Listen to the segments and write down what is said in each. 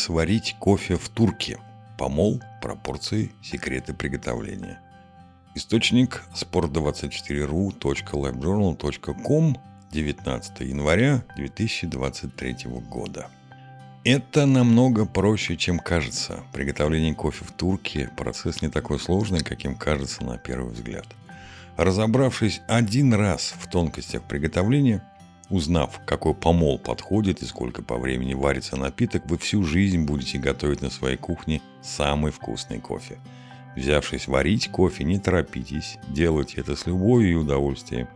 сварить кофе в турке? Помол, пропорции, секреты приготовления. Источник sport24ru.livejournal.com 19 января 2023 года. Это намного проще, чем кажется. Приготовление кофе в турке – процесс не такой сложный, каким кажется на первый взгляд. Разобравшись один раз в тонкостях приготовления, узнав, какой помол подходит и сколько по времени варится напиток, вы всю жизнь будете готовить на своей кухне самый вкусный кофе. Взявшись варить кофе, не торопитесь, делайте это с любовью и удовольствием,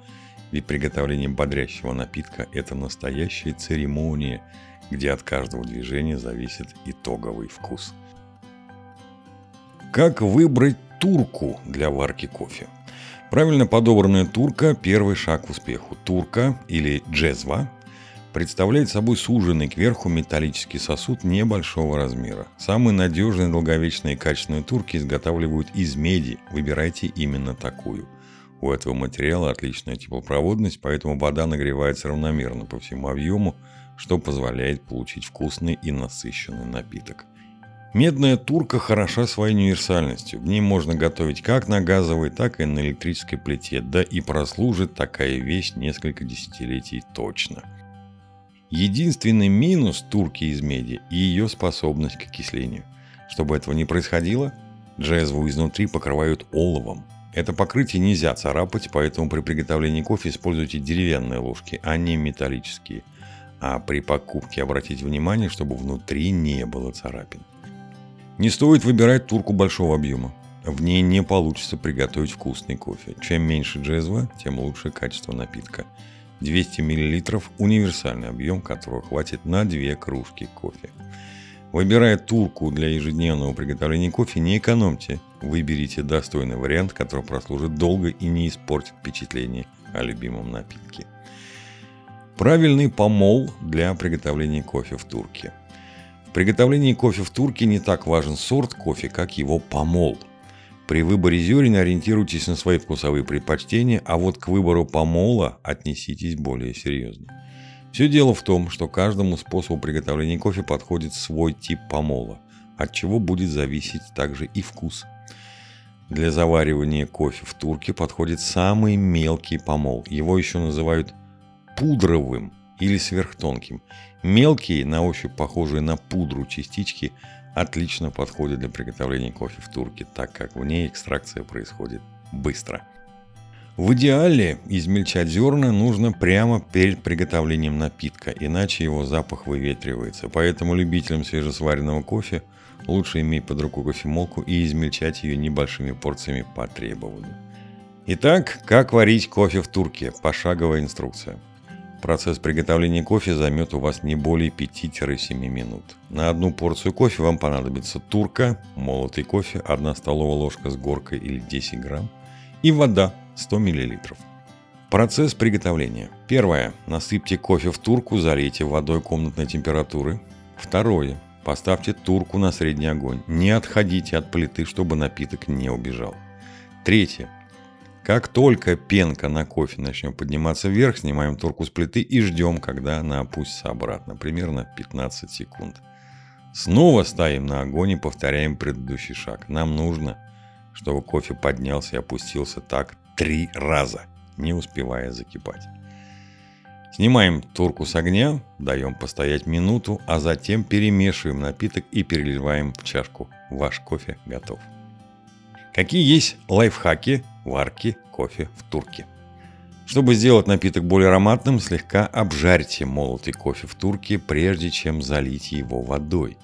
ведь приготовление бодрящего напитка – это настоящая церемония – где от каждого движения зависит итоговый вкус. Как выбрать турку для варки кофе? Правильно подобранная турка – первый шаг к успеху. Турка или джезва представляет собой суженный кверху металлический сосуд небольшого размера. Самые надежные, долговечные и качественные турки изготавливают из меди. Выбирайте именно такую. У этого материала отличная теплопроводность, поэтому вода нагревается равномерно по всему объему – что позволяет получить вкусный и насыщенный напиток. Медная турка хороша своей универсальностью. В ней можно готовить как на газовой, так и на электрической плите, да и прослужит такая вещь несколько десятилетий точно. Единственный минус турки из меди – ее способность к окислению. Чтобы этого не происходило, джезву изнутри покрывают оловом. Это покрытие нельзя царапать, поэтому при приготовлении кофе используйте деревянные ложки, а не металлические – а при покупке обратить внимание, чтобы внутри не было царапин. Не стоит выбирать турку большого объема. В ней не получится приготовить вкусный кофе. Чем меньше джезва, тем лучше качество напитка. 200 мл – универсальный объем, которого хватит на 2 кружки кофе. Выбирая турку для ежедневного приготовления кофе, не экономьте. Выберите достойный вариант, который прослужит долго и не испортит впечатление о любимом напитке. Правильный помол для приготовления кофе в турке. Приготовлении кофе в турке не так важен сорт кофе, как его помол. При выборе зерен ориентируйтесь на свои вкусовые предпочтения, а вот к выбору помола отнеситесь более серьезно. Все дело в том, что каждому способу приготовления кофе подходит свой тип помола, от чего будет зависеть также и вкус. Для заваривания кофе в турке подходит самый мелкий помол. Его еще называют пудровым или сверхтонким. Мелкие, на ощупь похожие на пудру частички, отлично подходят для приготовления кофе в турке, так как в ней экстракция происходит быстро. В идеале измельчать зерна нужно прямо перед приготовлением напитка, иначе его запах выветривается. Поэтому любителям свежесваренного кофе лучше иметь под рукой кофемолку и измельчать ее небольшими порциями по требованию. Итак, как варить кофе в турке? Пошаговая инструкция. Процесс приготовления кофе займет у вас не более 5-7 минут. На одну порцию кофе вам понадобится турка, молотый кофе, 1 столовая ложка с горкой или 10 грамм и вода 100 мл. Процесс приготовления. Первое. Насыпьте кофе в турку, залейте водой комнатной температуры. Второе. Поставьте турку на средний огонь. Не отходите от плиты, чтобы напиток не убежал. Третье. Как только пенка на кофе начнет подниматься вверх, снимаем турку с плиты и ждем, когда она опустится обратно, примерно 15 секунд. Снова ставим на огонь и повторяем предыдущий шаг. Нам нужно, чтобы кофе поднялся и опустился так три раза, не успевая закипать. Снимаем турку с огня, даем постоять минуту, а затем перемешиваем напиток и переливаем в чашку. Ваш кофе готов. Какие есть лайфхаки варки кофе в турке? Чтобы сделать напиток более ароматным, слегка обжарьте молотый кофе в турке, прежде чем залить его водой.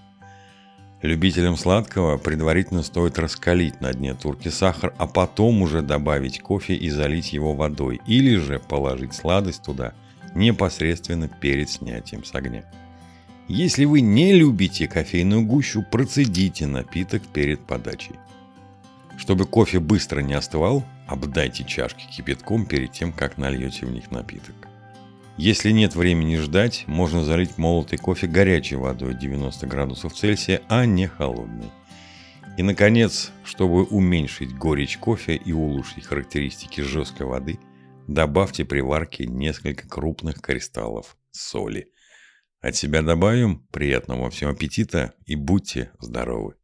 Любителям сладкого предварительно стоит раскалить на дне турки сахар, а потом уже добавить кофе и залить его водой, или же положить сладость туда непосредственно перед снятием с огня. Если вы не любите кофейную гущу, процедите напиток перед подачей. Чтобы кофе быстро не остывал, обдайте чашки кипятком перед тем, как нальете в них напиток. Если нет времени ждать, можно залить молотый кофе горячей водой 90 градусов Цельсия, а не холодной. И, наконец, чтобы уменьшить горечь кофе и улучшить характеристики жесткой воды, добавьте при варке несколько крупных кристаллов соли. От себя добавим приятного всем аппетита и будьте здоровы!